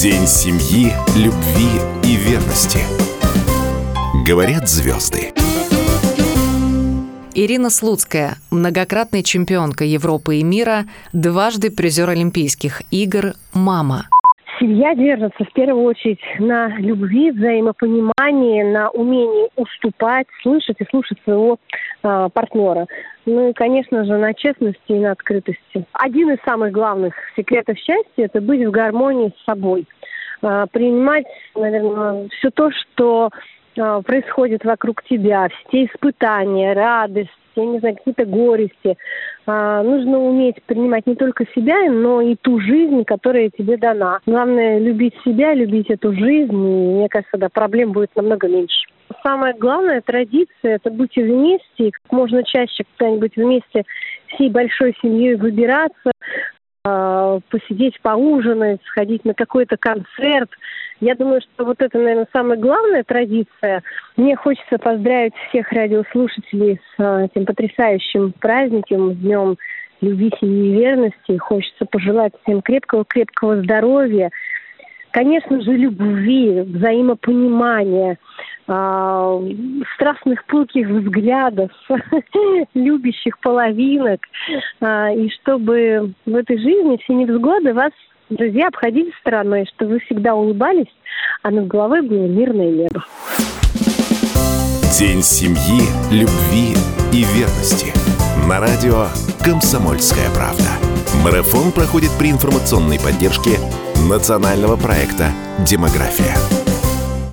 День семьи, любви и верности. Говорят звезды. Ирина Слуцкая, многократная чемпионка Европы и мира, дважды призер Олимпийских игр, мама. Семья держится в первую очередь на любви, взаимопонимании, на умении уступать, слышать и слушать своего э, партнера. Ну и, конечно же, на честности и на открытости. Один из самых главных секретов счастья – это быть в гармонии с собой. Э, принимать, наверное, все то, что э, происходит вокруг тебя, все испытания, радость, я не знаю, какие-то горести. А, нужно уметь принимать не только себя, но и ту жизнь, которая тебе дана. Главное любить себя, любить эту жизнь, и мне кажется, да, проблем будет намного меньше. Самая главная традиция – это быть вместе, как можно чаще куда-нибудь вместе всей большой семьей выбираться, а, посидеть, поужинать, сходить на какой-то концерт. Я думаю, что вот это, наверное, самая главная традиция. Мне хочется поздравить всех радиослушателей с а, этим потрясающим праздником, Днем любви, семьи и верности. Хочется пожелать всем крепкого-крепкого здоровья, конечно же, любви, взаимопонимания, э, страстных пылких взглядов, любящих половинок, э, и чтобы в этой жизни все невзгоды вас, друзья, обходили стороной, чтобы вы всегда улыбались, а над головой было мирное небо. День семьи, любви и верности. На радио «Комсомольская правда». Марафон проходит при информационной поддержке национального проекта «Демография».